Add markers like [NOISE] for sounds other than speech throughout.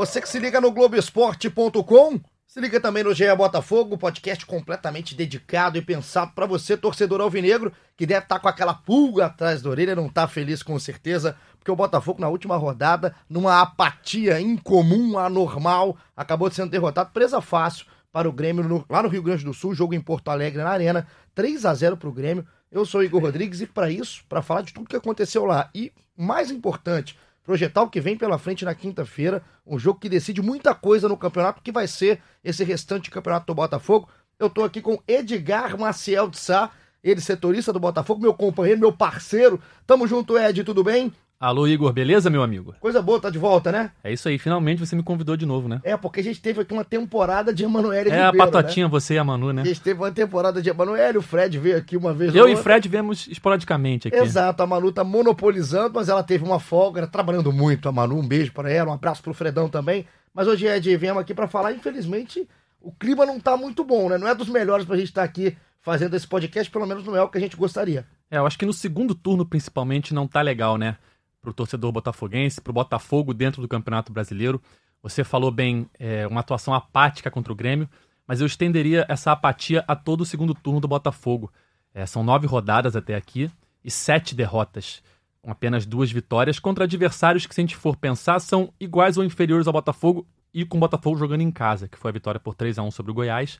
Você que se liga no Globoesporte.com, se liga também no GE Botafogo, podcast completamente dedicado e pensado para você, torcedor alvinegro, que deve estar tá com aquela pulga atrás da orelha, não está feliz com certeza, porque o Botafogo na última rodada, numa apatia incomum, anormal, acabou sendo derrotado, presa fácil para o Grêmio no, lá no Rio Grande do Sul, jogo em Porto Alegre na Arena, 3 a 0 para o Grêmio. Eu sou o Igor Rodrigues e para isso, para falar de tudo que aconteceu lá e mais importante, projetar o que vem pela frente na quinta-feira, um jogo que decide muita coisa no campeonato, que vai ser esse restante campeonato do Botafogo. Eu estou aqui com Edgar Maciel de Sá, ele setorista do Botafogo, meu companheiro, meu parceiro. Tamo junto, Ed, tudo bem? Alô, Igor, beleza, meu amigo? Coisa boa, tá de volta, né? É isso aí, finalmente você me convidou de novo, né? É, porque a gente teve aqui uma temporada de Emanuele É a patotinha, né? você e a Manu, né? A gente teve uma temporada de Emanuele, o Fred veio aqui uma vez. Eu e Fred viemos esporadicamente aqui. Exato, a Manu tá monopolizando, mas ela teve uma folga, trabalhando muito a Manu, um beijo para ela, um abraço pro Fredão também. Mas hoje, Ed, viemos aqui para falar, infelizmente, o clima não tá muito bom, né? Não é dos melhores pra gente estar tá aqui fazendo esse podcast, pelo menos não é o que a gente gostaria. É, eu acho que no segundo turno, principalmente, não tá legal, né? Para o torcedor botafoguense, para o Botafogo dentro do Campeonato Brasileiro. Você falou bem, é, uma atuação apática contra o Grêmio, mas eu estenderia essa apatia a todo o segundo turno do Botafogo. É, são nove rodadas até aqui e sete derrotas, com apenas duas vitórias contra adversários que, se a gente for pensar, são iguais ou inferiores ao Botafogo e com o Botafogo jogando em casa, que foi a vitória por 3 a 1 sobre o Goiás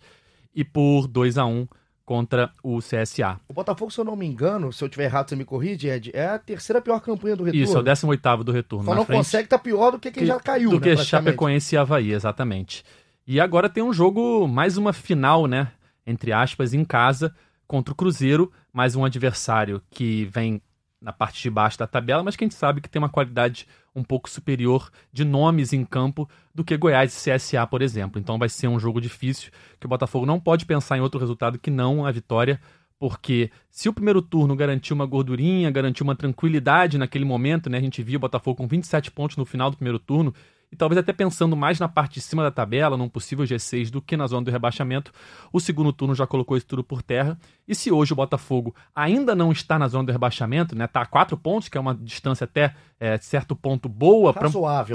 e por 2 a 1 contra o CSA. O Botafogo, se eu não me engano, se eu tiver errado, você me corrige, Ed, é a terceira pior campanha do retorno. Isso, é o 18 do retorno. Só não frente, consegue tá pior do que quem que, já caiu, Do né, que Chapecoense e Havaí, exatamente. E agora tem um jogo, mais uma final, né, entre aspas, em casa, contra o Cruzeiro, mais um adversário que vem na parte de baixo da tabela, mas que a gente sabe que tem uma qualidade um pouco superior de nomes em campo do que Goiás e CSA, por exemplo. Então vai ser um jogo difícil que o Botafogo não pode pensar em outro resultado que não a vitória, porque se o primeiro turno garantiu uma gordurinha, garantiu uma tranquilidade naquele momento, né? A gente viu o Botafogo com 27 pontos no final do primeiro turno e talvez até pensando mais na parte de cima da tabela, num possível G6, do que na zona do rebaixamento, o segundo turno já colocou isso tudo por terra. E se hoje o Botafogo ainda não está na zona do rebaixamento, né, tá a quatro pontos, que é uma distância até é, certo ponto boa, para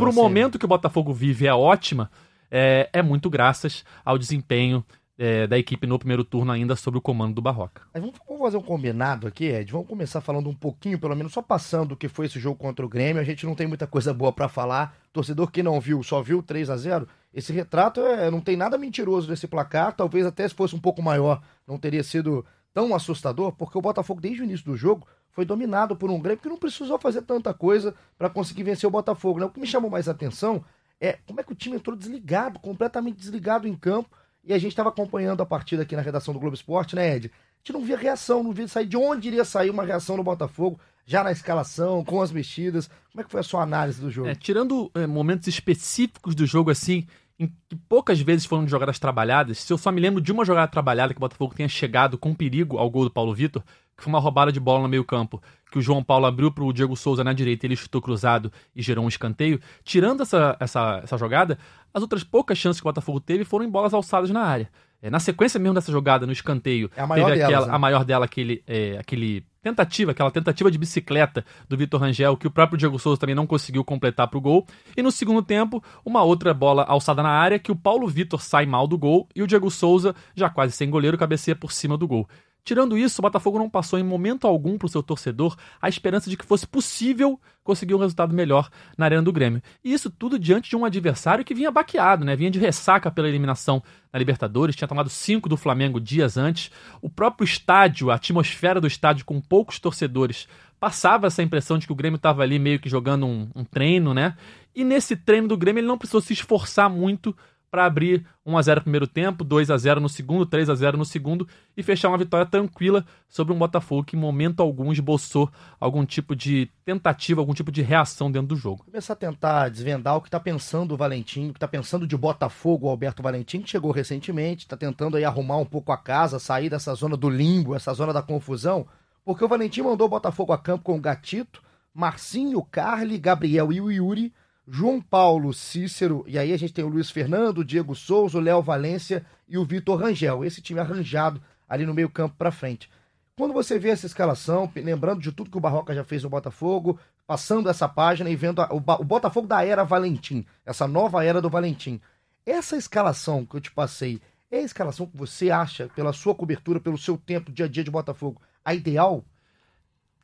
o momento que o Botafogo vive é ótima, é, é muito graças ao desempenho é, da equipe no primeiro turno ainda sob o comando do Barroca. Mas vamos, vamos, fazer um combinado aqui, Ed. Vamos começar falando um pouquinho, pelo menos só passando o que foi esse jogo contra o Grêmio. A gente não tem muita coisa boa para falar. Torcedor que não viu, só viu 3 a 0 Esse retrato é, não tem nada mentiroso desse placar. Talvez até se fosse um pouco maior, não teria sido tão assustador, porque o Botafogo, desde o início do jogo, foi dominado por um Grêmio que não precisou fazer tanta coisa para conseguir vencer o Botafogo. Né? O que me chamou mais atenção é como é que o time entrou desligado, completamente desligado em campo e a gente estava acompanhando a partida aqui na redação do Globo Esporte, né, Ed? A gente não via reação, não via sair de onde iria sair uma reação no Botafogo, já na escalação, com as mexidas. Como é que foi a sua análise do jogo? É, tirando é, momentos específicos do jogo, assim, em que poucas vezes foram jogadas trabalhadas, se eu só me lembro de uma jogada trabalhada que o Botafogo tenha chegado com perigo ao gol do Paulo Vitor, que foi uma roubada de bola no meio campo, que o João Paulo abriu para o Diego Souza na direita, ele chutou cruzado e gerou um escanteio. Tirando essa, essa, essa jogada, as outras poucas chances que o Botafogo teve foram em bolas alçadas na área. É, na sequência mesmo dessa jogada, no escanteio, é a maior teve delas, aquela, né? a maior dela, aquele, é, aquele tentativa, aquela tentativa de bicicleta do Vitor Rangel, que o próprio Diego Souza também não conseguiu completar para o gol. E no segundo tempo, uma outra bola alçada na área, que o Paulo Vitor sai mal do gol e o Diego Souza, já quase sem goleiro, cabeceia por cima do gol. Tirando isso, o Botafogo não passou em momento algum para o seu torcedor a esperança de que fosse possível conseguir um resultado melhor na Arena do Grêmio. E isso tudo diante de um adversário que vinha baqueado, né? Vinha de ressaca pela eliminação na Libertadores, tinha tomado cinco do Flamengo dias antes. O próprio estádio, a atmosfera do estádio com poucos torcedores, passava essa impressão de que o Grêmio estava ali meio que jogando um, um treino, né? E nesse treino do Grêmio ele não precisou se esforçar muito para abrir 1 a 0 no primeiro tempo, 2 a 0 no segundo, 3 a 0 no segundo e fechar uma vitória tranquila sobre um Botafogo que em momento algum esboçou algum tipo de tentativa, algum tipo de reação dentro do jogo. Começar a tentar desvendar o que está pensando o Valentim, o que está pensando de Botafogo, o Alberto Valentim, que chegou recentemente, está tentando aí arrumar um pouco a casa, sair dessa zona do limbo, essa zona da confusão, porque o Valentim mandou o Botafogo a campo com o Gatito, Marcinho, Carly, Gabriel e o Yuri, João Paulo, Cícero, e aí a gente tem o Luiz Fernando, o Diego Souza, o Léo Valência e o Vitor Rangel. Esse time arranjado ali no meio campo para frente. Quando você vê essa escalação, lembrando de tudo que o Barroca já fez no Botafogo, passando essa página e vendo a, o, o Botafogo da era Valentim, essa nova era do Valentim. Essa escalação que eu te passei, é a escalação que você acha, pela sua cobertura, pelo seu tempo, dia a dia de Botafogo, a ideal?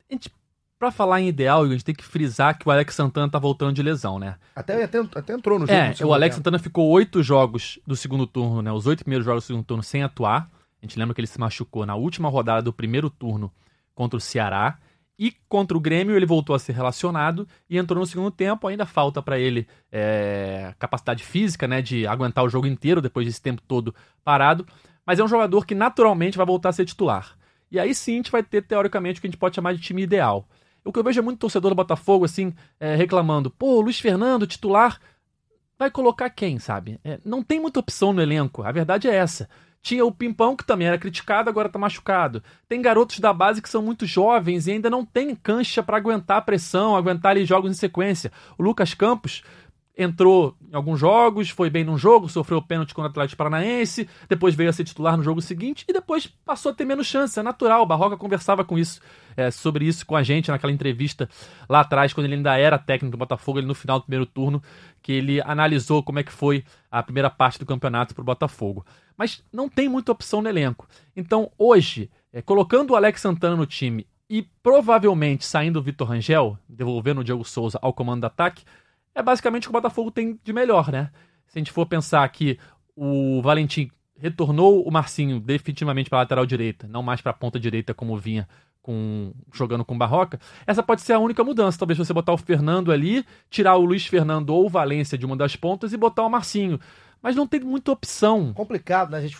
A gente Pra falar em ideal, a gente tem que frisar que o Alex Santana tá voltando de lesão, né? Até, até, até entrou no jogo. É, o Alex tempo. Santana ficou oito jogos do segundo turno, né? Os oito primeiros jogos do segundo turno sem atuar. A gente lembra que ele se machucou na última rodada do primeiro turno contra o Ceará. E contra o Grêmio ele voltou a ser relacionado e entrou no segundo tempo. Ainda falta para ele é, capacidade física, né? De aguentar o jogo inteiro depois desse tempo todo parado. Mas é um jogador que naturalmente vai voltar a ser titular. E aí sim a gente vai ter, teoricamente, o que a gente pode chamar de time ideal. O que eu vejo é muito torcedor do Botafogo, assim, é, reclamando: pô, Luiz Fernando, titular, vai colocar quem, sabe? É, não tem muita opção no elenco, a verdade é essa. Tinha o Pimpão, que também era criticado, agora tá machucado. Tem garotos da base que são muito jovens e ainda não tem cancha para aguentar a pressão, aguentar ali jogos em sequência. O Lucas Campos entrou em alguns jogos, foi bem num jogo, sofreu pênalti contra o Atlético Paranaense, depois veio a ser titular no jogo seguinte e depois passou a ter menos chance. É natural, o Barroca conversava com isso, é, sobre isso com a gente naquela entrevista lá atrás, quando ele ainda era técnico do Botafogo, ele no final do primeiro turno, que ele analisou como é que foi a primeira parte do campeonato para o Botafogo. Mas não tem muita opção no elenco. Então, hoje, é, colocando o Alex Santana no time e provavelmente saindo o Vitor Rangel, devolvendo o Diego Souza ao comando do ataque, é basicamente o que o Botafogo tem de melhor, né? Se a gente for pensar que o Valentim retornou o Marcinho definitivamente para a lateral direita, não mais para a ponta direita como vinha com jogando com Barroca, essa pode ser a única mudança. Talvez você botar o Fernando ali, tirar o Luiz Fernando ou o Valência de uma das pontas e botar o Marcinho mas não tem muita opção. Complicado, né? A gente,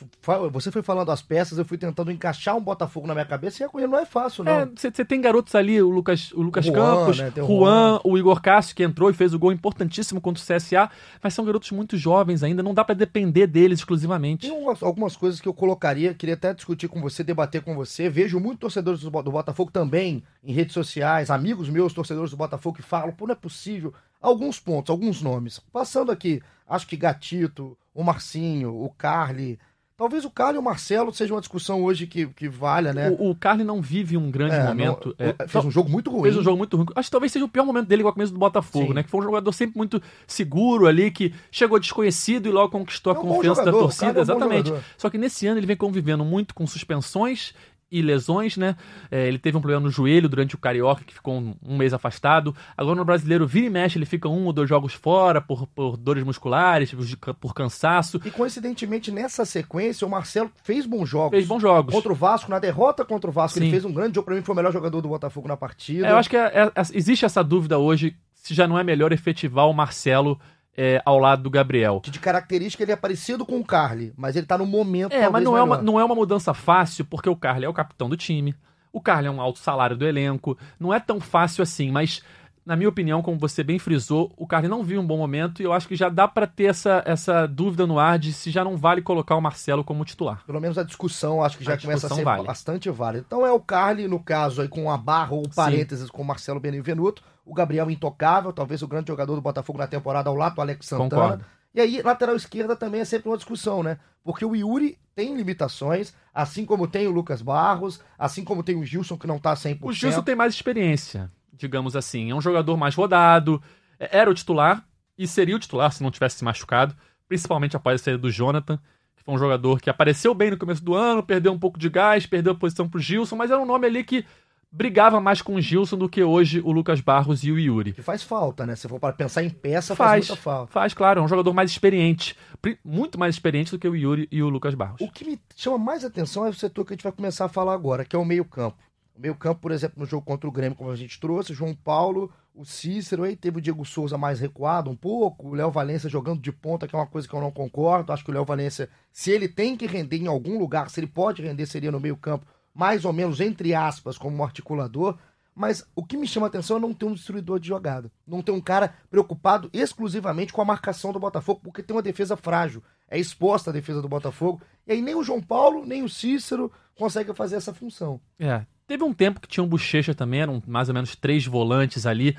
você foi falando as peças, eu fui tentando encaixar um Botafogo na minha cabeça e a coisa não é fácil, não. Você é, tem garotos ali, o Lucas, o Lucas Juan, Campos, né? o Juan, o Igor Cássio, que entrou e fez o gol importantíssimo contra o CSA, mas são garotos muito jovens ainda, não dá para depender deles exclusivamente. Tem algumas, algumas coisas que eu colocaria, queria até discutir com você, debater com você. Vejo muitos torcedores do, do Botafogo também em redes sociais, amigos meus, torcedores do Botafogo, que falam, pô, não é possível alguns pontos, alguns nomes. Passando aqui, acho que Gatito, o Marcinho, o Carly. Talvez o Carly e o Marcelo seja uma discussão hoje que, que valha, né? O, o Carly não vive um grande é, momento. Não, é, fez um jogo muito ruim. Fez um jogo muito ruim. Acho que talvez seja o pior momento dele igual a começo do Botafogo, Sim. né? Que foi um jogador sempre muito seguro ali, que chegou desconhecido e logo conquistou a é um confiança da torcida. É Exatamente. Só que nesse ano ele vem convivendo muito com suspensões e lesões, né? É, ele teve um problema no joelho durante o Carioca, que ficou um, um, mês afastado. Agora no brasileiro, vira e mexe, ele fica um ou dois jogos fora por, por dores musculares, por cansaço. E coincidentemente, nessa sequência, o Marcelo fez bons jogos. Fez bons jogos. Contra o Vasco, na derrota contra o Vasco, Sim. ele fez um grande jogo. Pra mim, foi o melhor jogador do Botafogo na partida. É, eu acho que é, é, existe essa dúvida hoje se já não é melhor efetivar o Marcelo é, ao lado do Gabriel. De característica, ele é parecido com o Carly, mas ele tá no momento. É, mas não é, uma, não é uma mudança fácil, porque o Carly é o capitão do time. O Carly é um alto salário do elenco. Não é tão fácil assim, mas na minha opinião, como você bem frisou, o Carly não viu um bom momento e eu acho que já dá para ter essa, essa dúvida no ar de se já não vale colocar o Marcelo como titular. Pelo menos a discussão acho que já a começa a ser vale. bastante válida. Então é o Carly, no caso, aí com a barra ou parênteses Sim. com o Marcelo Benevenuto, o Gabriel intocável, talvez o grande jogador do Botafogo na temporada ao lado do Alex Santana. Concordo. E aí, lateral esquerda também é sempre uma discussão, né? Porque o Yuri tem limitações, assim como tem o Lucas Barros, assim como tem o Gilson, que não tá 100%. O Gilson tem mais experiência digamos assim. É um jogador mais rodado, é, era o titular e seria o titular se não tivesse se machucado, principalmente após a saída do Jonathan, que foi um jogador que apareceu bem no começo do ano, perdeu um pouco de gás, perdeu a posição pro Gilson, mas era um nome ali que brigava mais com o Gilson do que hoje o Lucas Barros e o Yuri. Que faz falta, né? Se for para pensar em peça, faz, faz muita falta. Faz, claro. É um jogador mais experiente. Muito mais experiente do que o Yuri e o Lucas Barros. O que me chama mais atenção é o setor que a gente vai começar a falar agora, que é o meio campo. O meio campo, por exemplo, no jogo contra o Grêmio, como a gente trouxe, João Paulo, o Cícero, aí teve o Diego Souza mais recuado um pouco, o Léo Valência jogando de ponta, que é uma coisa que eu não concordo. Acho que o Léo Valência, se ele tem que render em algum lugar, se ele pode render, seria no meio campo, mais ou menos, entre aspas, como um articulador. Mas o que me chama a atenção é não ter um destruidor de jogada. Não ter um cara preocupado exclusivamente com a marcação do Botafogo, porque tem uma defesa frágil. É exposta a defesa do Botafogo. E aí nem o João Paulo, nem o Cícero conseguem fazer essa função. É, Teve um tempo que tinha um bochecha também, eram mais ou menos três volantes ali.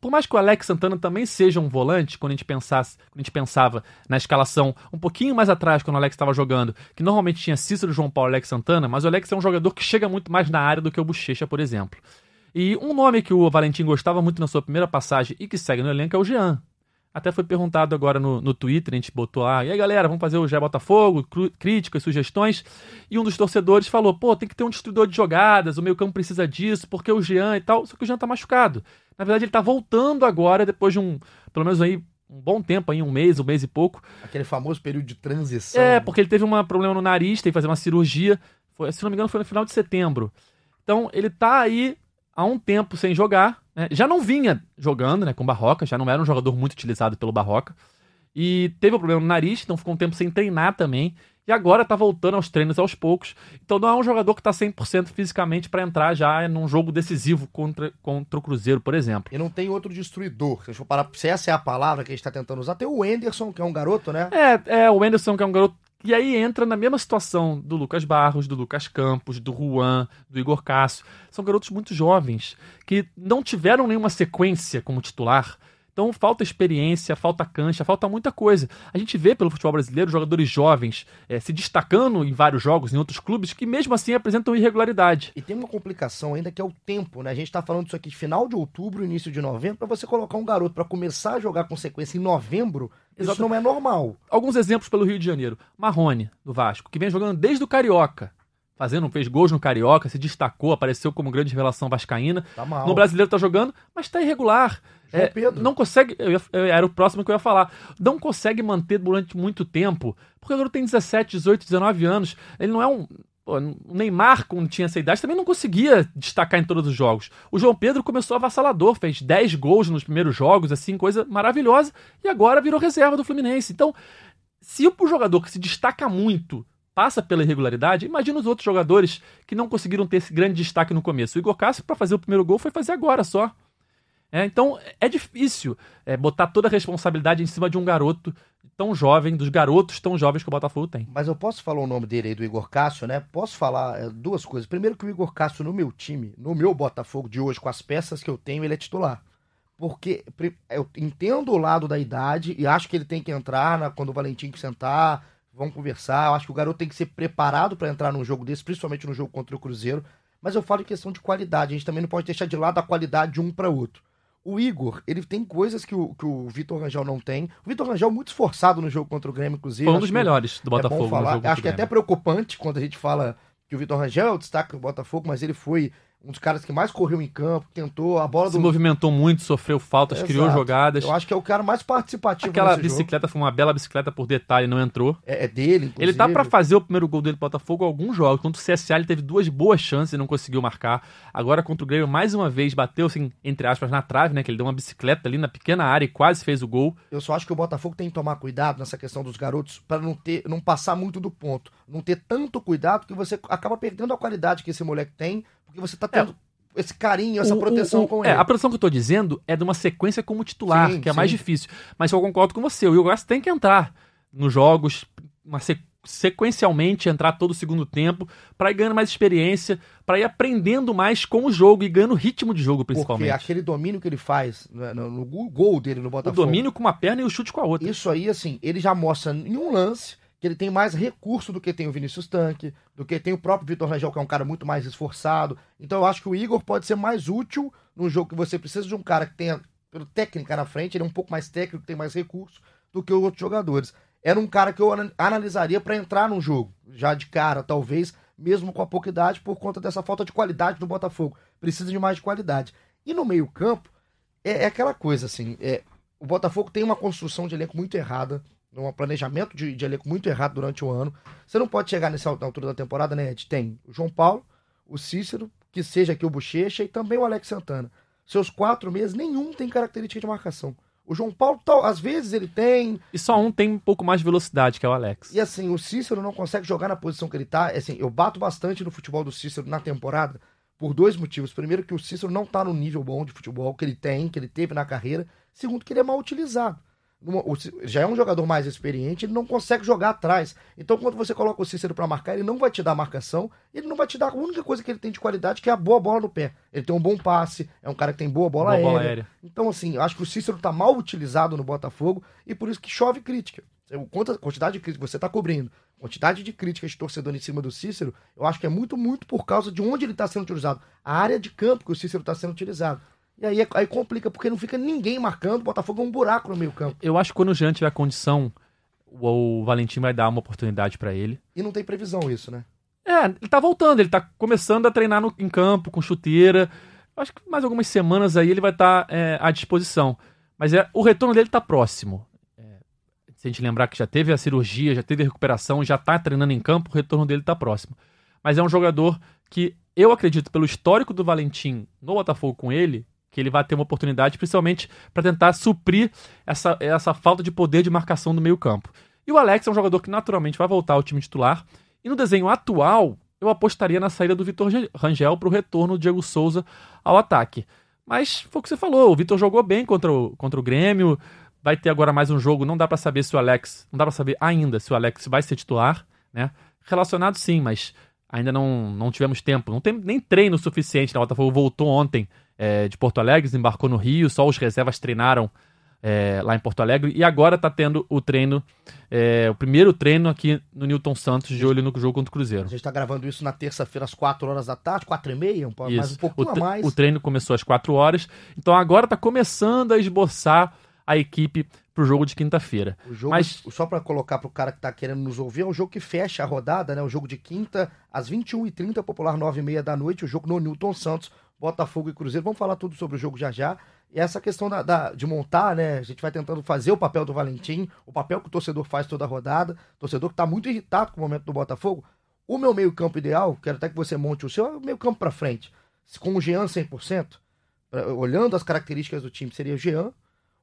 Por mais que o Alex Santana também seja um volante, quando a gente, pensasse, quando a gente pensava na escalação um pouquinho mais atrás, quando o Alex estava jogando, que normalmente tinha Cícero, João Paulo e Alex Santana, mas o Alex é um jogador que chega muito mais na área do que o bochecha, por exemplo. E um nome que o Valentim gostava muito na sua primeira passagem e que segue no elenco é o Jean. Até foi perguntado agora no, no Twitter, a gente botou lá, e aí galera, vamos fazer o Gé Botafogo, críticas, sugestões. E um dos torcedores falou, pô, tem que ter um destruidor de jogadas, o meio campo precisa disso, porque o Jean e tal. Só que o Jean tá machucado. Na verdade, ele tá voltando agora, depois de um, pelo menos aí, um bom tempo aí, um mês, um mês e pouco. Aquele famoso período de transição. É, porque ele teve um problema no nariz, teve que fazer uma cirurgia. Foi, se não me engano, foi no final de setembro. Então, ele tá aí há um tempo sem jogar. Né? Já não vinha jogando né, com Barroca, já não era um jogador muito utilizado pelo Barroca. E teve um problema no nariz, então ficou um tempo sem treinar também. E agora tá voltando aos treinos aos poucos. Então não é um jogador que tá 100% fisicamente para entrar já num jogo decisivo contra, contra o Cruzeiro, por exemplo. E não tem outro destruidor. Se, parar, se essa é a palavra que a gente tá tentando usar, tem o Enderson, que é um garoto, né? É, é o Enderson, que é um garoto e aí entra na mesma situação do Lucas Barros, do Lucas Campos, do Juan, do Igor Cássio. São garotos muito jovens que não tiveram nenhuma sequência como titular. Então falta experiência, falta cancha, falta muita coisa. A gente vê pelo futebol brasileiro jogadores jovens é, se destacando em vários jogos, em outros clubes, que mesmo assim apresentam irregularidade. E tem uma complicação ainda que é o tempo, né? A gente está falando disso aqui de final de outubro, início de novembro, para você colocar um garoto para começar a jogar com sequência em novembro, Exato. isso não é normal. Alguns exemplos pelo Rio de Janeiro. Marrone, do Vasco, que vem jogando desde o Carioca fazendo, fez gols no Carioca, se destacou, apareceu como grande revelação vascaína. Tá no Brasileiro tá jogando, mas tá irregular. É, não consegue. Eu ia, eu, era o próximo que eu ia falar. Não consegue manter durante muito tempo. Porque agora tem 17, 18, 19 anos. Ele não é um. Pô, o Neymar, quando tinha essa idade, também não conseguia destacar em todos os jogos. O João Pedro começou avassalador, fez 10 gols nos primeiros jogos, assim, coisa maravilhosa, e agora virou reserva do Fluminense. Então, se o jogador que se destaca muito passa pela irregularidade, imagina os outros jogadores que não conseguiram ter esse grande destaque no começo. O Igor Cássio, para fazer o primeiro gol, foi fazer agora só. É, então é difícil é, botar toda a responsabilidade em cima de um garoto tão jovem, dos garotos tão jovens que o Botafogo tem. Mas eu posso falar o nome dele aí, do Igor Cássio, né? Posso falar é, duas coisas. Primeiro que o Igor Cássio no meu time, no meu Botafogo de hoje, com as peças que eu tenho, ele é titular. Porque eu entendo o lado da idade e acho que ele tem que entrar na, quando o Valentim sentar, vão conversar. Eu acho que o garoto tem que ser preparado para entrar num jogo desse, principalmente no jogo contra o Cruzeiro. Mas eu falo em questão de qualidade. A gente também não pode deixar de lado a qualidade de um para outro. O Igor, ele tem coisas que o, que o Vitor Rangel não tem. O Vitor Rangel muito esforçado no jogo contra o Grêmio, inclusive. Foi um dos melhores do Botafogo. É bom falar. Acho que é até preocupante quando a gente fala que o Vitor Rangel é o destaque do Botafogo, mas ele foi um dos caras que mais correu em campo, tentou a bola Se do... movimentou muito, sofreu faltas, Exato. criou jogadas. Eu acho que é o cara mais participativo Aquela bicicleta jogo. foi uma bela bicicleta por detalhe, não entrou. É, é dele, inclusive. Ele tá para fazer o primeiro gol dele pro Botafogo alguns jogos. Contra o CSA ele teve duas boas chances e não conseguiu marcar. Agora contra o Grêmio mais uma vez bateu assim, entre aspas, na trave, né, que ele deu uma bicicleta ali na pequena área e quase fez o gol. Eu só acho que o Botafogo tem que tomar cuidado nessa questão dos garotos para não ter não passar muito do ponto, não ter tanto cuidado que você acaba perdendo a qualidade que esse moleque tem, porque você tá tendo é esse carinho, essa o, proteção o, com é, ele. É, a proteção que eu tô dizendo é de uma sequência como titular, sim, que é sim. mais difícil. Mas eu concordo com você, o Igor Goss tem que entrar nos jogos, uma sequencialmente entrar todo o segundo tempo, para ir ganhando mais experiência, para ir aprendendo mais com o jogo e ganhando ritmo de jogo, principalmente. Porque aquele domínio que ele faz no, no, no gol dele no Botafogo. O domínio com uma perna e o chute com a outra. Isso aí, assim, ele já mostra em um lance que ele tem mais recurso do que tem o Vinícius Tanque, do que tem o próprio Vitor Rangel, que é um cara muito mais esforçado. Então eu acho que o Igor pode ser mais útil num jogo que você precisa de um cara que tenha técnica na frente, ele é um pouco mais técnico, tem mais recurso do que os outros jogadores. Era um cara que eu analisaria para entrar no jogo, já de cara, talvez, mesmo com a pouca idade, por conta dessa falta de qualidade do Botafogo. Precisa de mais de qualidade. E no meio-campo, é, é, aquela coisa assim: é, o Botafogo tem uma construção de elenco muito errada um planejamento de, de elenco muito errado durante o ano. Você não pode chegar nessa altura da temporada, né, Ed? Tem o João Paulo, o Cícero, que seja aqui o Bochecha e também o Alex Santana. Seus quatro meses, nenhum tem característica de marcação. O João Paulo, tal, às vezes, ele tem. E só um tem um pouco mais de velocidade, que é o Alex. E assim, o Cícero não consegue jogar na posição que ele tá. Assim, eu bato bastante no futebol do Cícero na temporada por dois motivos. Primeiro, que o Cícero não tá no nível bom de futebol que ele tem, que ele teve na carreira. Segundo, que ele é mal utilizado já é um jogador mais experiente, ele não consegue jogar atrás. Então, quando você coloca o Cícero para marcar, ele não vai te dar marcação, ele não vai te dar a única coisa que ele tem de qualidade, que é a boa bola no pé. Ele tem um bom passe, é um cara que tem boa bola, boa aérea. bola aérea. Então, assim, acho que o Cícero tá mal utilizado no Botafogo e por isso que chove crítica. Quanta quantidade de crítica você tá cobrindo, quantidade de críticas de torcedor em cima do Cícero, eu acho que é muito, muito por causa de onde ele está sendo utilizado. A área de campo que o Cícero está sendo utilizado. E aí, aí complica, porque não fica ninguém marcando, o Botafogo é um buraco no meio campo. Eu acho que quando o Jean tiver condição, o, o Valentim vai dar uma oportunidade para ele. E não tem previsão isso, né? É, ele tá voltando, ele tá começando a treinar no, em campo, com chuteira. Acho que mais algumas semanas aí ele vai estar tá, é, à disposição. Mas é, o retorno dele tá próximo. É, se a gente lembrar que já teve a cirurgia, já teve a recuperação, já tá treinando em campo, o retorno dele tá próximo. Mas é um jogador que eu acredito, pelo histórico do Valentim no Botafogo com ele, que ele vai ter uma oportunidade, principalmente para tentar suprir essa, essa falta de poder de marcação do meio-campo. E o Alex é um jogador que naturalmente vai voltar ao time titular. E no desenho atual, eu apostaria na saída do Vitor Rangel para o retorno do Diego Souza ao ataque. Mas foi o que você falou, o Vitor jogou bem contra o, contra o Grêmio, vai ter agora mais um jogo, não dá para saber se o Alex, não dá para saber ainda se o Alex vai ser titular, né? Relacionado sim, mas ainda não, não tivemos tempo, não tem nem treino suficiente, né? O Botafogo voltou ontem é, de Porto Alegre, desembarcou no Rio, só os reservas treinaram é, lá em Porto Alegre e agora está tendo o treino, é, o primeiro treino aqui no Newton Santos, de olho no jogo contra o Cruzeiro. A gente está gravando isso na terça-feira às 4 horas da tarde, 4 e meia, um, mais um pouquinho o a mais. O treino começou às 4 horas, então agora está começando a esboçar a equipe para o jogo de quinta-feira. Mas só para colocar para o cara que está querendo nos ouvir, é um jogo que fecha a rodada, né? O jogo de quinta às 21h30, popular 9h30 da noite, o jogo no Newton Santos. Botafogo e Cruzeiro. Vamos falar tudo sobre o jogo já já. E essa questão da, da, de montar, né? A gente vai tentando fazer o papel do Valentim, o papel que o torcedor faz toda a rodada. Torcedor que está muito irritado com o momento do Botafogo. O meu meio-campo ideal, quero até que você monte o seu, é o meio-campo para frente. Com o Jean 100%, pra, olhando as características do time, seria o Jean,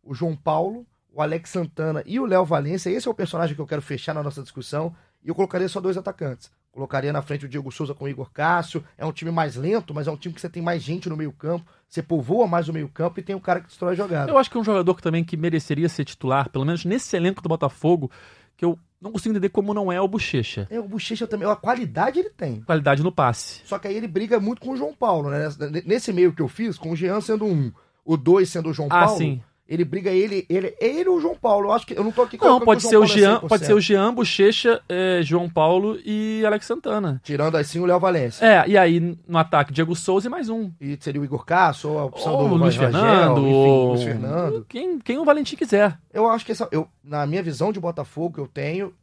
o João Paulo, o Alex Santana e o Léo Valência. Esse é o personagem que eu quero fechar na nossa discussão. E eu colocaria só dois atacantes. Colocaria na frente o Diego Souza com o Igor Cássio. É um time mais lento, mas é um time que você tem mais gente no meio-campo. Você povoa mais o meio-campo e tem um cara que destrói a jogada. Eu acho que é um jogador que também que mereceria ser titular, pelo menos nesse elenco do Botafogo, que eu não consigo entender como não é o Bochecha. É, o Bochecha também. A qualidade ele tem. Qualidade no passe. Só que aí ele briga muito com o João Paulo, né? Nesse meio que eu fiz, com o Jean sendo um, o dois sendo o João ah, Paulo. Ah, sim ele briga ele, ele, ele ou o João Paulo. Eu acho que eu não tô aqui Não, pode ser o Jean, pode ser o Jean, Bochecha, é, João Paulo e Alex Santana. Tirando assim o Léo Valência. É, e aí no ataque Diego Souza e mais um. E seria o Igor Cássio, ou a opção ou do Luiz Fernando, enfim, ou... Luiz Fernando. Quem, quem o Valentim quiser. Eu acho que essa, eu, na minha visão de Botafogo que eu tenho,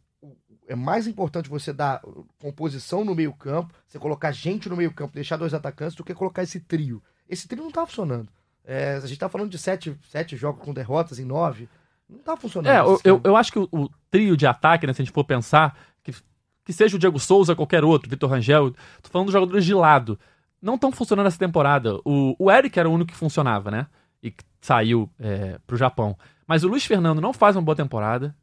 é mais importante você dar composição no meio-campo, você colocar gente no meio-campo, deixar dois atacantes, do que colocar esse trio. Esse trio não tá funcionando. É, a gente tá falando de sete, sete jogos com derrotas em nove. Não tá funcionando. É, eu, eu, eu, acho que o, o, trio de ataque, né, se a gente for pensar, que, que seja o Diego Souza, qualquer outro, Vitor Rangel, tô falando dos jogadores de lado. Não estão funcionando essa temporada. O, o Eric era o único que funcionava, né? E saiu é, pro Japão. Mas o Luiz Fernando não faz uma boa temporada.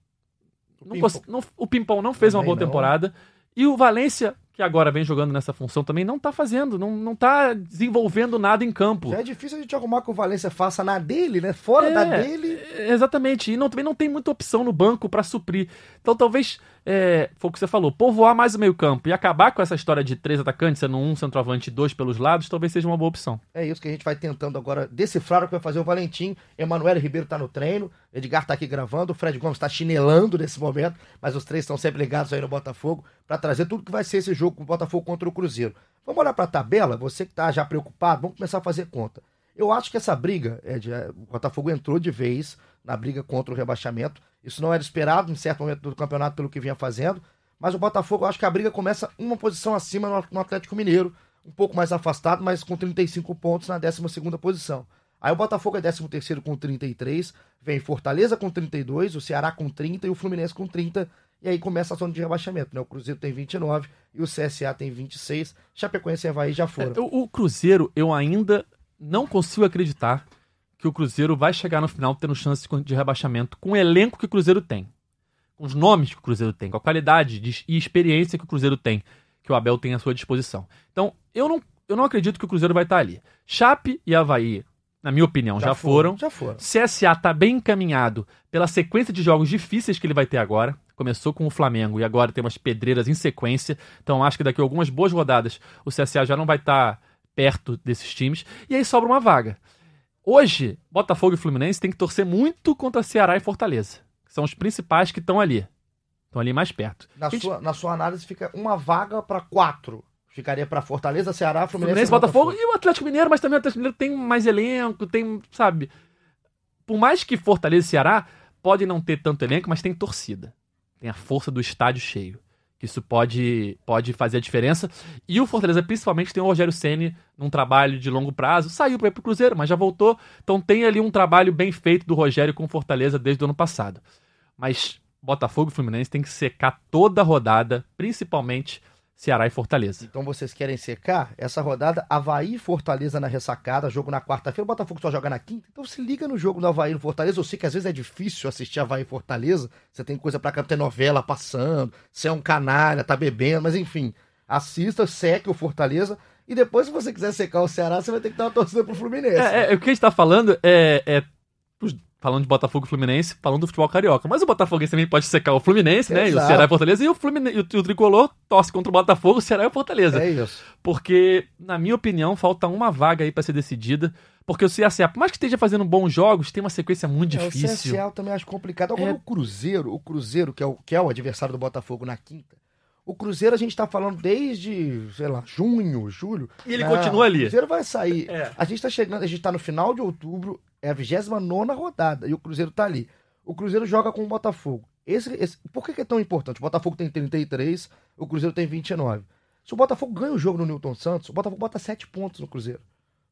O, não Pimpão. não, não fez Também uma boa não. temporada. E o Valência que agora vem jogando nessa função também, não tá fazendo, não, não tá desenvolvendo nada em campo. Já é difícil a gente arrumar que o Valência faça na dele, né? Fora é, da dele. Exatamente. E não, também não tem muita opção no banco para suprir. Então talvez é, foi o que você falou, povoar mais o meio-campo e acabar com essa história de três atacantes, sendo um centroavante e dois pelos lados, talvez seja uma boa opção. É isso que a gente vai tentando agora decifrar o que vai fazer o Valentim. Emanuel Ribeiro tá no treino, Edgar tá aqui gravando, o Fred Gomes tá chinelando nesse momento, mas os três estão sempre ligados aí no Botafogo para trazer tudo que vai ser esse jogo com o Botafogo contra o Cruzeiro. Vamos olhar para a tabela, você que tá já preocupado, vamos começar a fazer conta. Eu acho que essa briga, Ed, é, o Botafogo entrou de vez na briga contra o rebaixamento. Isso não era esperado em certo momento do campeonato pelo que vinha fazendo. Mas o Botafogo, eu acho que a briga começa uma posição acima no Atlético Mineiro, um pouco mais afastado, mas com 35 pontos na 12 posição. Aí o Botafogo é 13 com 33, vem Fortaleza com 32, o Ceará com 30 e o Fluminense com 30. E aí começa a zona de rebaixamento, né? O Cruzeiro tem 29 e o CSA tem 26. Chapecoense e Havaí já foram. É, o, o Cruzeiro, eu ainda não consigo acreditar que o Cruzeiro vai chegar no final tendo chance de rebaixamento com o elenco que o Cruzeiro tem. Com os nomes que o Cruzeiro tem, com a qualidade de, e experiência que o Cruzeiro tem, que o Abel tem à sua disposição. Então, eu não, eu não acredito que o Cruzeiro vai estar ali. Chape e Havaí, na minha opinião, já, já foram. Já foram. CSA está bem encaminhado pela sequência de jogos difíceis que ele vai ter agora. Começou com o Flamengo e agora tem umas pedreiras em sequência. Então, acho que daqui a algumas boas rodadas o CSA já não vai estar perto desses times. E aí sobra uma vaga. Hoje, Botafogo e Fluminense tem que torcer muito contra Ceará e Fortaleza. Que são os principais que estão ali. Estão ali mais perto. Na, gente... sua, na sua análise, fica uma vaga para quatro. Ficaria para Fortaleza, Ceará, Fluminense, Fluminense Botafogo. Botafogo. e o Atlético Mineiro, mas também o Atlético Mineiro tem mais elenco, tem, sabe? Por mais que Fortaleza e Ceará podem não ter tanto elenco, mas tem torcida. Tem a força do estádio cheio que isso pode, pode fazer a diferença. E o Fortaleza, principalmente, tem o Rogério Ceni num trabalho de longo prazo. Saiu para ir pro Cruzeiro, mas já voltou. Então tem ali um trabalho bem feito do Rogério com o Fortaleza desde o ano passado. Mas Botafogo e Fluminense tem que secar toda a rodada, principalmente Ceará e Fortaleza. Então vocês querem secar essa rodada Havaí e Fortaleza na ressacada, jogo na quarta-feira, o Botafogo só joga na quinta. Então se liga no jogo do Havaí e Fortaleza. Eu sei que às vezes é difícil assistir Havaí e Fortaleza. Você tem coisa pra cá, tem novela passando, você é um canalha, tá bebendo, mas enfim. Assista, seque o Fortaleza. E depois, se você quiser secar o Ceará, você vai ter que dar uma torcida pro Fluminense. É, é, o que a gente tá falando é, é falando de Botafogo e Fluminense, falando do futebol carioca. Mas o Botafoguense também pode secar o Fluminense, né? Exato. E o Ceará e o Fortaleza. E o, Fluminense, e o, Tricolor torce contra o Botafogo, o Ceará e o Fortaleza. É isso. Porque, na minha opinião, falta uma vaga aí para ser decidida. Porque o CSA, por mais que esteja fazendo bons jogos, tem uma sequência muito é, difícil. O CSA eu também acho complicado. Agora, é... o Cruzeiro, o Cruzeiro, que é o, que é o adversário do Botafogo na quinta, o Cruzeiro a gente tá falando desde, sei lá, junho, julho. E ele continua ali. O Cruzeiro vai sair. É. A gente tá chegando, a gente tá no final de outubro, é a 29 rodada e o Cruzeiro tá ali. O Cruzeiro joga com o Botafogo. Esse, esse, por que, que é tão importante? O Botafogo tem 33, o Cruzeiro tem 29. Se o Botafogo ganha o jogo no Newton Santos, o Botafogo bota 7 pontos no Cruzeiro.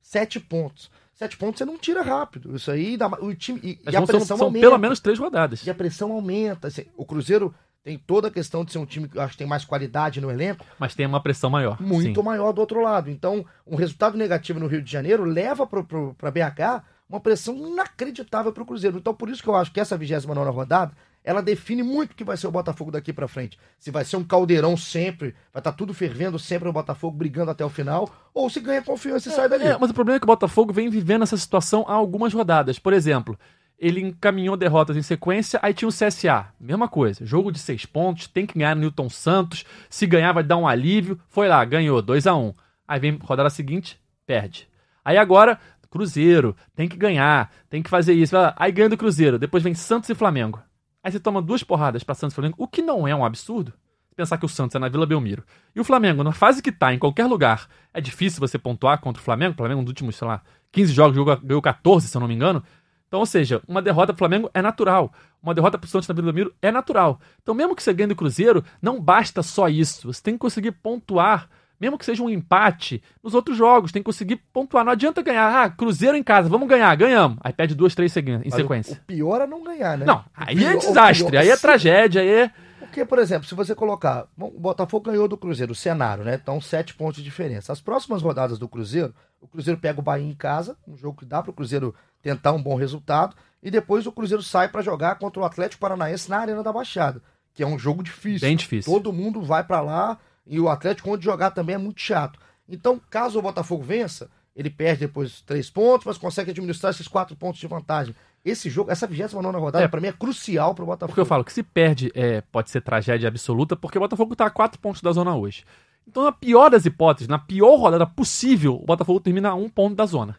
7 pontos. 7 pontos você não tira rápido. Isso aí dá, o time e, e a pressão são, são aumenta. pelo menos três rodadas. E a pressão aumenta. Assim, o Cruzeiro tem toda a questão de ser um time que acho que tem mais qualidade no elenco. Mas tem uma pressão maior. Muito sim. maior do outro lado. Então, um resultado negativo no Rio de Janeiro leva para BH uma pressão inacreditável para o Cruzeiro. Então, por isso que eu acho que essa 29 rodada ela define muito o que vai ser o Botafogo daqui para frente. Se vai ser um caldeirão sempre, vai estar tá tudo fervendo sempre no Botafogo, brigando até o final, ou se ganha confiança e é, sai dali. É, mas o problema é que o Botafogo vem vivendo essa situação há algumas rodadas. Por exemplo, ele encaminhou derrotas em sequência, aí tinha o CSA, mesma coisa, jogo de seis pontos, tem que ganhar no Newton Santos, se ganhar vai dar um alívio, foi lá, ganhou, 2 a 1 um. Aí vem rodada seguinte, perde. Aí agora, Cruzeiro, tem que ganhar, tem que fazer isso. Aí ganha do Cruzeiro, depois vem Santos e Flamengo. Aí você toma duas porradas para Santos e Flamengo, o que não é um absurdo. Pensar que o Santos é na Vila Belmiro. E o Flamengo, na fase que tá, em qualquer lugar, é difícil você pontuar contra o Flamengo. O Flamengo, nos últimos, sei lá, 15 jogos, ganhou 14, se eu não me engano. Então, ou seja, uma derrota pro Flamengo é natural. Uma derrota pro Santos na Vila Belmiro é natural. Então, mesmo que você ganhe do Cruzeiro, não basta só isso. Você tem que conseguir pontuar mesmo que seja um empate, nos outros jogos, tem que conseguir pontuar. Não adianta ganhar, ah, Cruzeiro em casa, vamos ganhar, ganhamos. Aí perde duas, três em sequência. O, pior é não ganhar, né? Não, aí pior, é desastre, pior, aí é tragédia, aí é. Porque, por exemplo, se você colocar, bom, o Botafogo ganhou do Cruzeiro, o cenário, né? Então, sete pontos de diferença. As próximas rodadas do Cruzeiro, o Cruzeiro pega o Bahia em casa, um jogo que dá para o Cruzeiro tentar um bom resultado, e depois o Cruzeiro sai para jogar contra o Atlético Paranaense na Arena da Baixada, que é um jogo difícil. Bem difícil. Todo mundo vai para lá e o Atlético, onde jogar também é muito chato. Então, caso o Botafogo vença, ele perde depois três pontos, mas consegue administrar esses quatro pontos de vantagem. Esse jogo, essa 29 rodada, é, para mim, é crucial para o Botafogo. Porque eu falo que se perde, é, pode ser tragédia absoluta, porque o Botafogo está a quatro pontos da zona hoje. Então, na pior das hipóteses, na pior rodada possível, o Botafogo termina a um ponto da zona.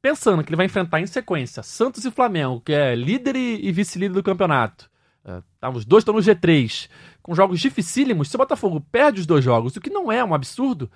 Pensando que ele vai enfrentar em sequência Santos e Flamengo, que é líder e, e vice-líder do campeonato. Uh, tá, os dois estão no G3, com jogos dificílimos. Se o Botafogo perde os dois jogos, o que não é um absurdo,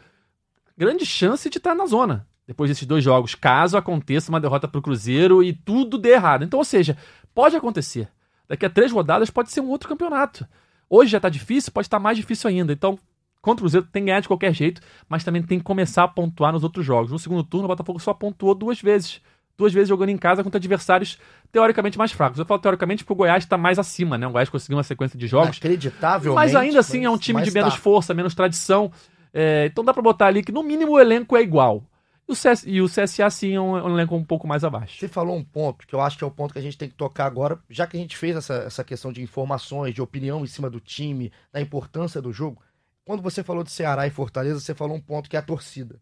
grande chance de estar na zona. Depois desses dois jogos, caso aconteça uma derrota para o Cruzeiro e tudo dê errado. Então, ou seja, pode acontecer. Daqui a três rodadas pode ser um outro campeonato. Hoje já está difícil, pode estar mais difícil ainda. Então, contra o Cruzeiro tem que ganhar de qualquer jeito, mas também tem que começar a pontuar nos outros jogos. No segundo turno, o Botafogo só pontuou duas vezes. Duas vezes jogando em casa contra adversários teoricamente mais fracos. Eu falo teoricamente porque o Goiás está mais acima, né? O Goiás conseguiu uma sequência de jogos. Acreditavelmente. Mas ainda assim é um time de menos tá. força, menos tradição. É, então dá para botar ali que no mínimo o elenco é igual. O CS, e o CSA, sim, é um, é um, elenco um pouco mais abaixo. Você falou um ponto que eu acho que é o ponto que a gente tem que tocar agora, já que a gente fez essa, essa questão de informações, de opinião em cima do time, da importância do jogo. Quando você falou de Ceará e Fortaleza, você falou um ponto que é a torcida.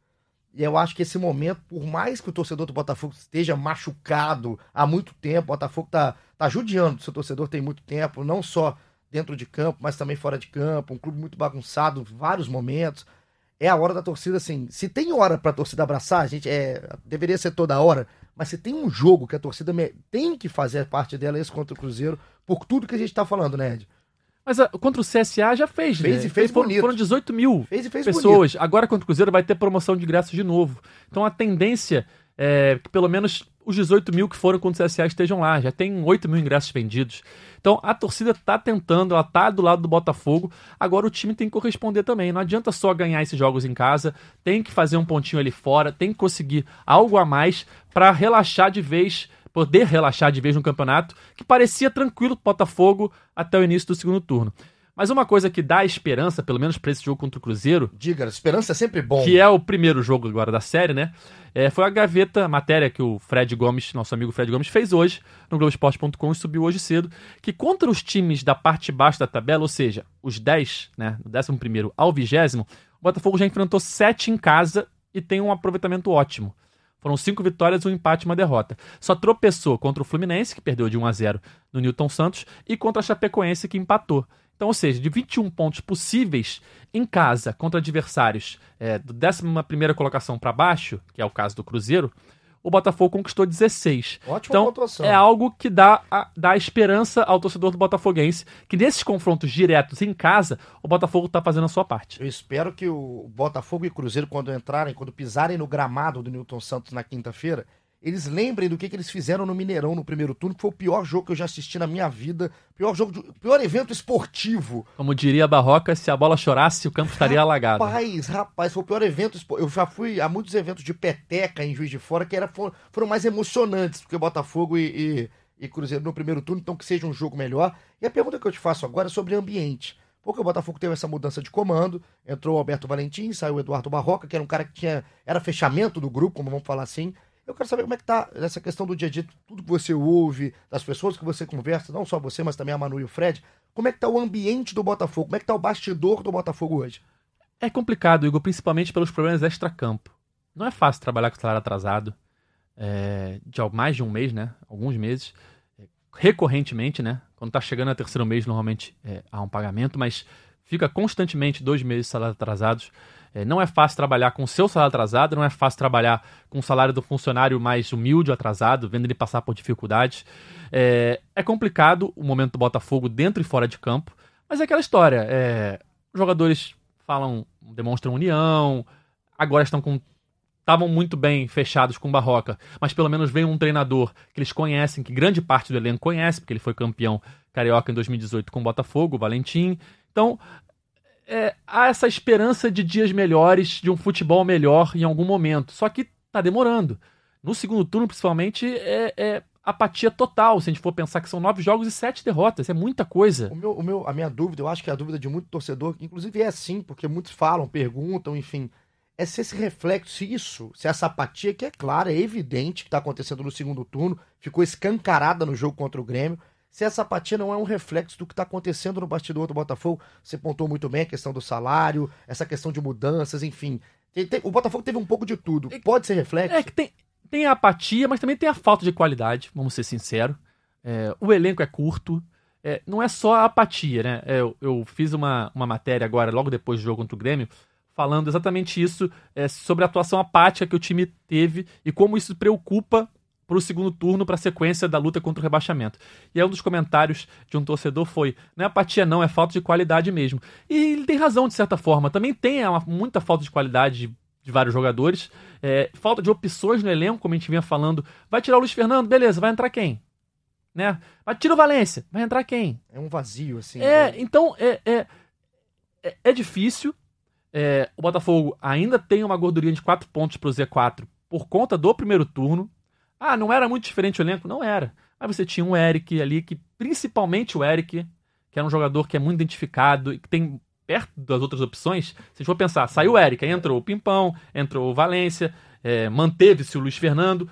E eu acho que esse momento, por mais que o torcedor do Botafogo esteja machucado há muito tempo, o Botafogo tá, tá judiando seu torcedor tem muito tempo, não só dentro de campo, mas também fora de campo, um clube muito bagunçado, vários momentos é a hora da torcida, assim. Se tem hora pra torcida abraçar, a gente é. Deveria ser toda hora. Mas se tem um jogo que a torcida tem que fazer parte dela, esse contra o Cruzeiro, por tudo que a gente tá falando, né, Ed? Mas a, ah, contra o CSA já fez, fez né? e fez foram, bonito. Foram 18 mil fez e fez pessoas. Bonito. Agora contra o Cruzeiro vai ter promoção de ingressos de novo. Então a tendência é que pelo menos os 18 mil que foram contra o CSA estejam lá. Já tem 8 mil ingressos vendidos. Então a torcida está tentando, ela está do lado do Botafogo. Agora o time tem que corresponder também. Não adianta só ganhar esses jogos em casa, tem que fazer um pontinho ali fora, tem que conseguir algo a mais para relaxar de vez poder relaxar de vez no campeonato, que parecia tranquilo para Botafogo até o início do segundo turno. Mas uma coisa que dá esperança, pelo menos para esse jogo contra o Cruzeiro. Diga, esperança é sempre bom. Que é o primeiro jogo agora da série, né? É, foi a gaveta, a matéria que o Fred Gomes, nosso amigo Fred Gomes, fez hoje no Globoesporte.com e subiu hoje cedo. Que contra os times da parte de baixo da tabela, ou seja, os 10, né? Do 11 ao 20, o Botafogo já enfrentou 7 em casa e tem um aproveitamento ótimo. Foram cinco vitórias, um empate e uma derrota. Só tropeçou contra o Fluminense, que perdeu de 1 a 0 no Newton Santos, e contra a Chapecoense, que empatou. Então, ou seja, de 21 pontos possíveis em casa contra adversários é, do 11 colocação para baixo, que é o caso do Cruzeiro, o Botafogo conquistou 16. Ótima então, pontuação. é algo que dá, a, dá esperança ao torcedor do Botafoguense que nesses confrontos diretos em casa, o Botafogo está fazendo a sua parte. Eu espero que o Botafogo e Cruzeiro, quando entrarem, quando pisarem no gramado do Newton Santos na quinta-feira, eles lembrem do que, que eles fizeram no Mineirão no primeiro turno, que foi o pior jogo que eu já assisti na minha vida, pior jogo, de, pior evento esportivo. Como diria a Barroca, se a bola chorasse, o campo estaria alagado. Rapaz, rapaz, foi o pior evento. Eu já fui a muitos eventos de peteca em Juiz de Fora que era, foram, foram mais emocionantes do que Botafogo e, e, e Cruzeiro no primeiro turno, então que seja um jogo melhor. E a pergunta que eu te faço agora é sobre ambiente. Porque o Botafogo teve essa mudança de comando, entrou o Alberto Valentim, saiu o Eduardo Barroca, que era um cara que tinha era fechamento do grupo, como vamos falar assim. Eu quero saber como é que tá essa questão do dia a dia, tudo que você ouve, das pessoas que você conversa, não só você, mas também a Manu e o Fred. Como é que tá o ambiente do Botafogo? Como é que tá o bastidor do Botafogo hoje? É complicado, Igor, principalmente pelos problemas extra-campo. Não é fácil trabalhar com salário atrasado é, de mais de um mês, né? Alguns meses. É, recorrentemente, né? Quando tá chegando a terceiro mês, normalmente é, há um pagamento, mas fica constantemente dois meses de salário atrasados. É, não é fácil trabalhar com o seu salário atrasado, não é fácil trabalhar com o salário do funcionário mais humilde atrasado, vendo ele passar por dificuldades. É, é, complicado o momento do Botafogo dentro e fora de campo, mas é aquela história. É, jogadores falam, demonstram união, agora estão com estavam muito bem fechados com Barroca, mas pelo menos vem um treinador que eles conhecem, que grande parte do elenco conhece, porque ele foi campeão carioca em 2018 com o Botafogo, o Valentim. Então, é, há essa esperança de dias melhores, de um futebol melhor em algum momento. Só que tá demorando. No segundo turno, principalmente, é, é apatia total, se a gente for pensar que são nove jogos e sete derrotas. É muita coisa. O meu, o meu, a minha dúvida, eu acho que é a dúvida de muito torcedor, inclusive é assim, porque muitos falam, perguntam, enfim. É se esse reflexo, se isso, se essa apatia, que é clara, é evidente que está acontecendo no segundo turno, ficou escancarada no jogo contra o Grêmio, se essa apatia não é um reflexo do que está acontecendo no bastidor do Botafogo. Você pontou muito bem a questão do salário, essa questão de mudanças, enfim. O Botafogo teve um pouco de tudo. Pode ser reflexo? É que tem, tem a apatia, mas também tem a falta de qualidade, vamos ser sinceros. É, o elenco é curto. É, não é só a apatia, né? É, eu, eu, fiz uma, uma matéria agora, logo depois do jogo contra o Grêmio, falando exatamente isso, é, sobre a atuação apática que o time teve e como isso preocupa para o segundo turno, para a sequência da luta contra o rebaixamento. E aí um dos comentários de um torcedor foi: não é apatia, não, é falta de qualidade mesmo. E ele tem razão, de certa forma. Também tem uma, muita falta de qualidade de, vários jogadores, é, falta de opções no elenco, como a gente vinha falando. Vai tirar o Luiz Fernando? Beleza, vai entrar quem? Né? Vai tirar o Valência, vai entrar quem? É um vazio, assim. É, né? então é, é, é, é difícil. É, o Botafogo ainda tem uma gordurinha de 4 pontos para o Z4 por conta do primeiro turno Ah, não era muito diferente o elenco? Não era. Mas você tinha um Eric ali, que principalmente o Eric, que era um jogador que é muito identificado e que tem perto das outras opções. Se a gente for pensar, saiu o Eric, aí entrou o Pimpão, entrou o Valência, é, manteve-se o Luiz Fernando.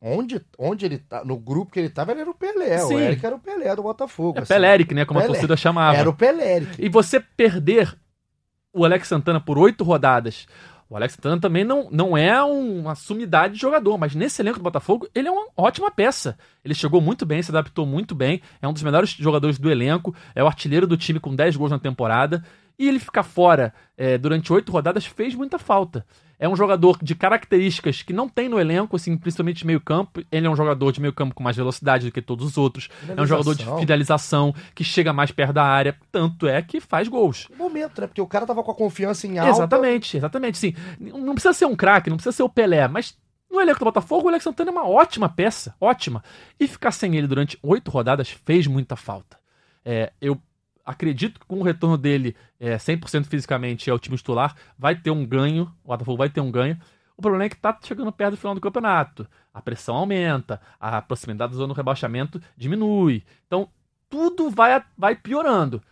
Onde, onde ele tá, no grupo que ele tava, ele era o Pelé. Sim. O Eric era o Pelé do Botafogo. É assim. Peléric, né? Como a Pelé. torcida chamava. Era o Pelé. Eric. E você perder o Alex Santana por oito rodadas. O Alex Santana também não, não é um- uma sumidade de jogador, mas nesse elenco do Botafogo, ele é uma ótima peça. Ele chegou muito bem, se adaptou muito bem, é um dos melhores jogadores do elenco, é o artilheiro do time com 10 gols na temporada. E ele ficar fora é, durante oito rodadas fez muita falta. É um jogador de características que não tem no elenco, assim, principalmente meio campo. Ele é um jogador de meio campo com mais velocidade do que todos os outros. É um jogador de finalização, que chega mais perto da área. Tanto é que faz gols. momento, né? Porque o cara tava com a confiança em alta. Exatamente, exatamente. Sim, não precisa ser um craque, não precisa ser o Pelé, mas no elenco do Botafogo, o Alex Santana é uma ótima peça, ótima. E ficar sem ele durante oito rodadas fez muita falta. É, eu acredito que com o retorno dele é, 100% fisicamente ao time titular, vai ter um ganho, o Botafogo vai ter um ganho. O problema é que tá chegando perto do final do campeonato. A pressão aumenta, a proximidade da zona do rebaixamento diminui. Então, tudo vai, vai piorando.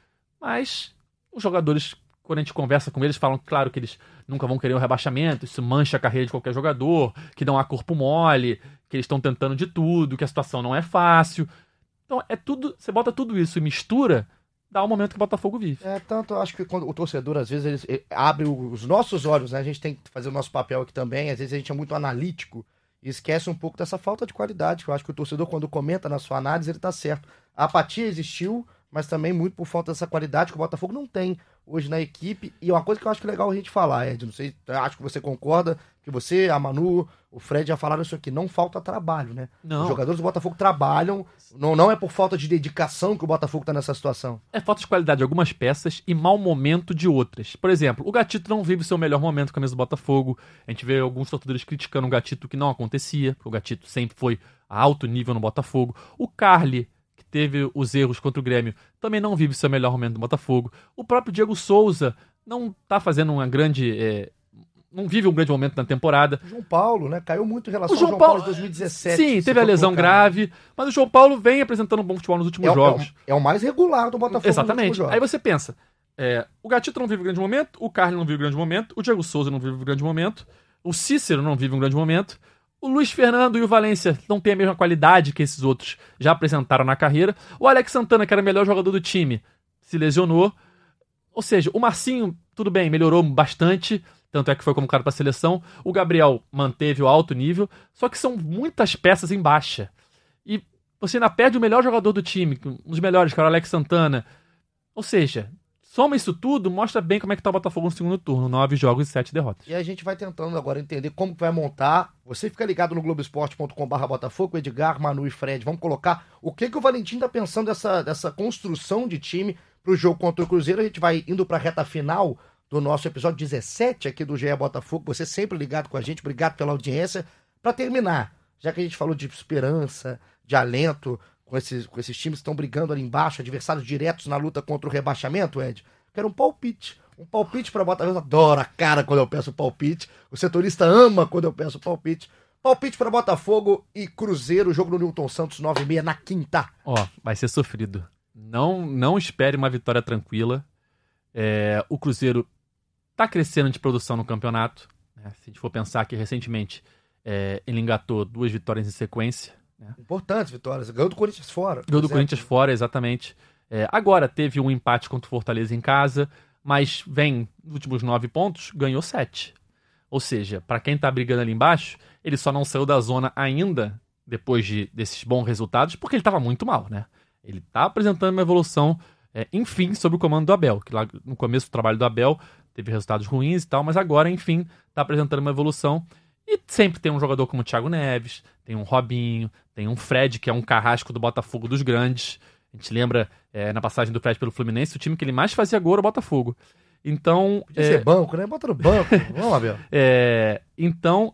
Mas os jogadores, quando a gente conversa com eles, falam, claro, que eles nunca vão querer o rebaixamento, isso mancha a carreira de qualquer jogador, que não há corpo mole, que eles estão tentando de tudo, que a situação não é fácil. Então, é tudo. Você bota tudo isso e mistura, dá o momento que o Botafogo vive. É, tanto acho que quando o torcedor, às vezes, ele, abre os nossos olhos, né? A gente tem que fazer o nosso papel aqui também. Às vezes a gente é muito analítico e esquece um pouco dessa falta de qualidade. Que eu acho que o torcedor, quando comenta na sua análise, ele tá certo. A apatia existiu, mas também muito por falta dessa qualidade que o Botafogo não tem hoje na equipe. E uma coisa que eu acho que é legal a gente falar, Ed, não sei, acho que você concorda, que você, a Manu, o Fred já falaram isso aqui, não falta trabalho, né? Não. Os jogadores do Botafogo trabalham, não, não é por falta de dedicação que o Botafogo tá nessa situação. É falta de qualidade de algumas peças e mau momento de outras. Por exemplo, o Gatito não vive seu melhor momento com a camisa do Botafogo. A gente vê alguns torcedores criticando o Gatito que não acontecia, porque o Gatito sempre foi a alto nível no Botafogo. O Carly, que teve os erros contra o Grêmio, também não vive seu melhor momento no Botafogo. O próprio Diego Souza não tá fazendo uma grande. é, não vive um grande momento na temporada. O João Paulo, né? Caiu muito em relação O João ao João Paulo, de 2017. Sim, teve a lesão colocar. grave, mas o João Paulo vem apresentando um bom futebol nos últimos É, o- jogos. é, o, é o mais regular do Botafogo. nos Exatamente. Aí você pensa, é, o Gatito não vive um grande momento, o Carlos não vive um grande momento, o Diego Souza não vive um grande momento, o Cícero não vive um grande momento, o Luiz Fernando e o Valência não têm a mesma qualidade que esses outros já apresentaram na carreira. O Alex Santana, que era o melhor jogador do time, se lesionou. Ou seja, o Marcinho, tudo bem, melhorou bastante, tanto é que foi convocado para a seleção. O Gabriel manteve o alto nível, só que são muitas peças em baixa. E você ainda perde o melhor jogador do time, um dos melhores, que era o Alex Santana. Ou seja, soma isso tudo, mostra bem como é que tá o Botafogo no segundo turno. Nove jogos e sete derrotas. E a gente vai tentando agora entender como que vai montar. Você fica ligado no globoesporte.com.br Botafogo, Edgar, Manu e Fred. Vamos colocar o que, que o Valentim tá pensando dessa, dessa construção de time pro jogo contra o Cruzeiro. A gente vai indo pra reta final do nosso episódio 17 aqui do GE Botafogo. Você sempre ligado com a gente, obrigado pela audiência. Pra terminar, já que a gente falou de esperança, de alento com esses, com esses times que estão brigando ali embaixo, adversários diretos na luta contra o rebaixamento, Ed, quero um palpite. Um palpite pra Botafogo. Adoro a cara quando eu peço palpite. O setorista ama quando eu peço palpite. Palpite pra Botafogo e Cruzeiro, jogo no Newton Santos, 9h30 na quinta. Ó, vai ser sofrido. Não, não espere uma vitória tranquila. É, o Cruzeiro tá crescendo de produção no campeonato. né? Se a gente for pensar que recentemente é, ele engatou duas vitórias em sequência. Importantes vitórias. Ganhou do Corinthians fora. Gol do exemplo. Corinthians fora, exatamente. É, agora teve um empate contra o Fortaleza em casa, mas vem nos últimos nove pontos, ganhou sete. Ou seja, para quem tá brigando ali embaixo, ele só não saiu da zona ainda, depois de, desses bons resultados, porque ele tava muito mal, né? Ele tá apresentando uma evolução, é, enfim, sob o comando do Abel, que lá no começo do trabalho do Abel teve resultados ruins e tal, mas agora, enfim, tá apresentando uma evolução. E sempre tem um jogador como o Thiago Neves, tem um Robinho, tem um Fred, que é um carrasco do Botafogo dos grandes. A gente lembra é, na passagem do Fred pelo Fluminense, o time que ele mais fazia gol era o Botafogo. Então, Podia é, ser banco, né? Bota no banco. [LAUGHS] Vamos, Abel. é, então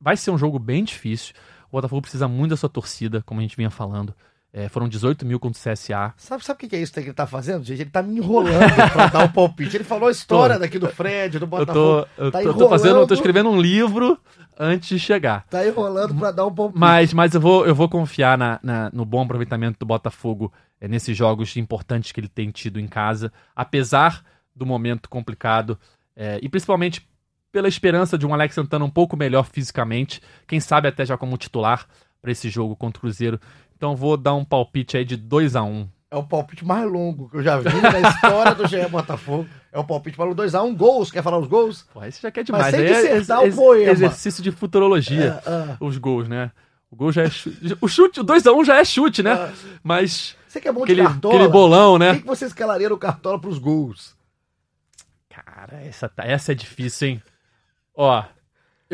vai ser um jogo bem difícil. O Botafogo precisa muito da sua torcida, como a gente vinha falando. É, foram 18 mil contra o CSA. Sabe, sabe o que é isso que ele tá fazendo, gente? Ele tá me enrolando pra dar o um palpite. Ele falou a história tô, daqui do Fred, do Botafogo. Eu tô, tá eu tô, fazendo, eu tô escrevendo um livro antes de chegar. Tá enrolando pra dar um palpite. Mas, mas eu, vou, eu vou confiar na, na no bom aproveitamento do Botafogo é, nesses jogos importantes que ele tem tido em casa, apesar do momento complicado é, e principalmente pela esperança de um Alex Santana um pouco melhor fisicamente, quem sabe até já como titular para esse jogo contra o Cruzeiro. Então vou dar um palpite aí de 2 a 1 um. É o palpite mais longo que eu já vi na história do GE Botafogo. É o palpite para o 2x1. Um, gols, quer falar os gols? Pô, isso já quer demais. Mas sem é, é, o poema. Exercício de futurologia, é, é. os gols, né? O gol já é chute. O chute, o 2x1 um já é chute, né? É. Mas. Você que é bom de aquele, cartola. Aquele bolão, né? Quem que você escalaria no cartola para os gols? Cara, essa, tá, essa é difícil, hein? Ó,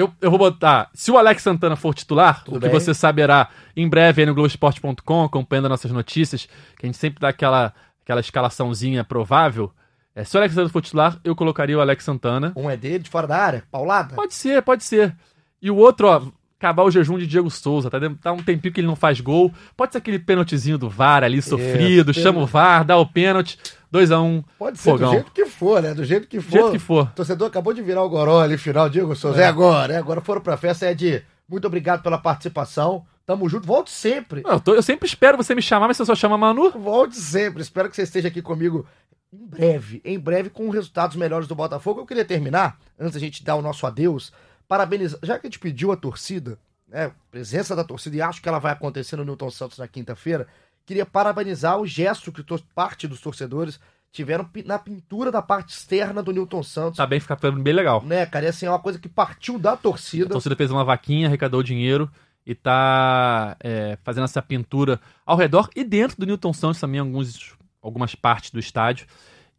eu, eu vou botar. Se o Alex Santana for titular, Tudo o que bem. você saberá em breve aí no Globoesporte.com, acompanhando nossas notícias, que a gente sempre dá aquela, aquela escalaçãozinha provável. É, se o Alex Santana for titular, eu colocaria o Alex Santana. Um é dele, de fora da área? Paulada? Pode ser, pode ser. E o outro, ó, acabar o jejum de Diego Souza, tá? Tá um tempinho que ele não faz gol. Pode ser aquele pênaltizinho do VAR ali, sofrido, chama o VAR, dá o pênalti. 2x1. Um, Pode ser fogão. do jeito que for, né? Do jeito que for. Do jeito que for. O torcedor acabou de virar o goró ali, final, Diego Souza. É, é agora, é agora. Foram pra festa, é de muito obrigado pela participação. Tamo junto. Volte sempre. Não, eu, tô, eu, sempre espero você me chamar, mas você só chama Manu. Volte sempre. Espero que você esteja aqui comigo em breve. Em breve, com resultados melhores do Botafogo. Eu queria terminar, antes da gente dar o nosso adeus, parabenizar. Já que a gente pediu a torcida, né? Presença da torcida, e acho que ela vai acontecer no Newton Santos na quinta-feira queria parabenizar o gesto que parte dos torcedores tiveram na pintura da parte externa do Newton Santos. Tá bem, fica bem legal. Né, cara? E assim, é uma coisa que partiu da torcida. A torcida fez uma vaquinha, arrecadou dinheiro e tá é, fazendo essa pintura ao redor e dentro do Newton Santos também, alguns, algumas partes do estádio.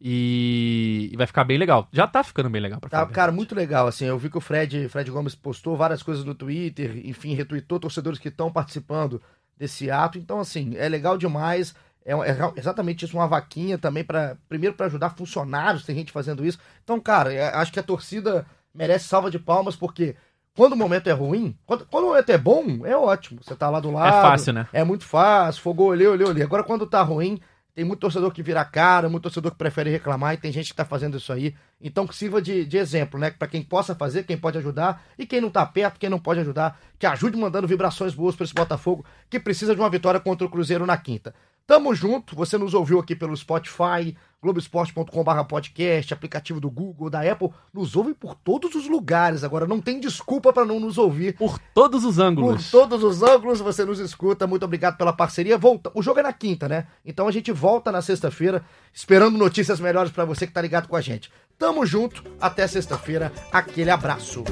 E, e vai ficar bem legal. Já tá ficando bem legal. Pra tá, cara, muito legal. Assim, eu vi que o Fred, Fred Gomes postou várias coisas no Twitter, enfim, retweetou torcedores que estão participando desse ato. Então, assim, é legal demais. É, é exatamente isso, uma vaquinha também para primeiro para ajudar funcionários, tem gente fazendo isso. Então, cara, é, acho que a torcida merece salva de palmas porque quando o momento é ruim, quando, quando o momento é bom, é ótimo. Você tá lá do lado. É fácil, né? É muito fácil. Fogou, olhei, olhei, olhei. Agora, quando tá ruim, tem muito torcedor que vira cara, muito torcedor que prefere reclamar e tem gente que tá fazendo isso aí. Então que sirva de, de exemplo, né? Para quem possa fazer, quem pode ajudar e quem não tá perto, quem não pode ajudar, que ajude mandando vibrações boas para esse Botafogo que precisa de uma vitória contra o Cruzeiro na quinta. Tamo junto, você nos ouviu aqui pelo Spotify, globoesporte.com.br podcast, aplicativo do Google, da Apple, nos ouve por todos os lugares. Agora não tem desculpa para não nos ouvir. Por todos os ângulos. Por todos os ângulos você nos escuta. Muito obrigado pela parceria. Volta. O jogo é na quinta, né? Então a gente volta na sexta-feira, esperando notícias melhores para você que tá ligado com a gente. Tamo junto, até sexta-feira. Aquele abraço.